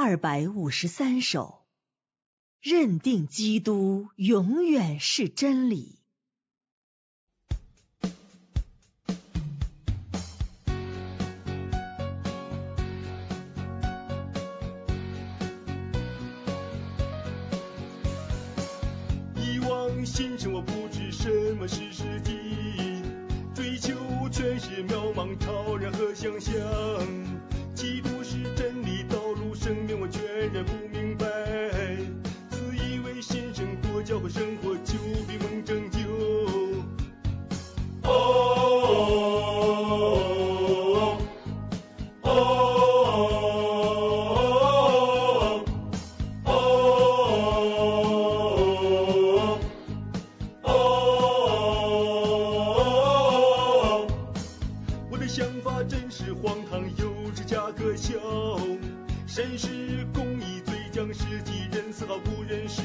二百五十三首，认定基督永远是真理。以往心生我不知什么是实际，追求全是渺茫超然和想象。基督是真生活就比梦拯救。哦哦哦哦哦，我的想法真是荒唐，幼稚假可笑。绅士公义最讲实际，人丝毫不认识。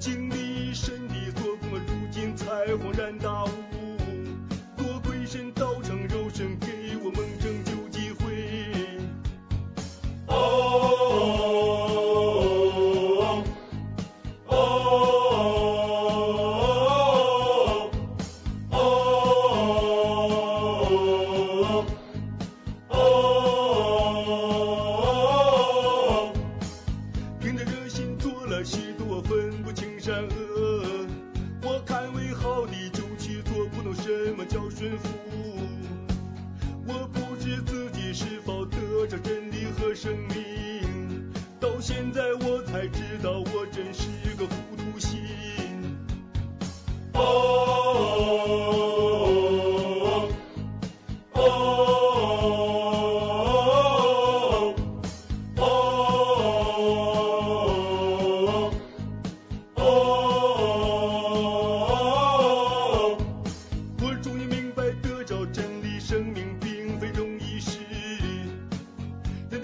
经历神的做工，如今才恍然大悟。热心做了许多分不清善恶，我看为好的就去做，不懂什么叫顺服。我不知自己是否得着真理和生命，到现在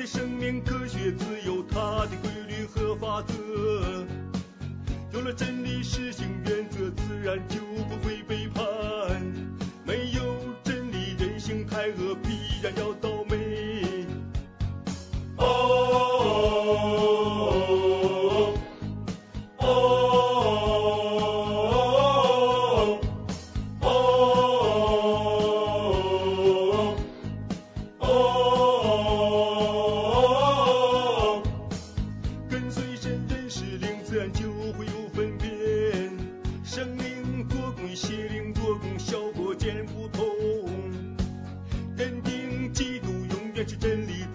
生命科学自有它的规律和法则。有了真理实行原则，自然就不会背叛。没有真理，人性太恶，必然要倒做工，效果见不同。认定嫉妒永远是真理，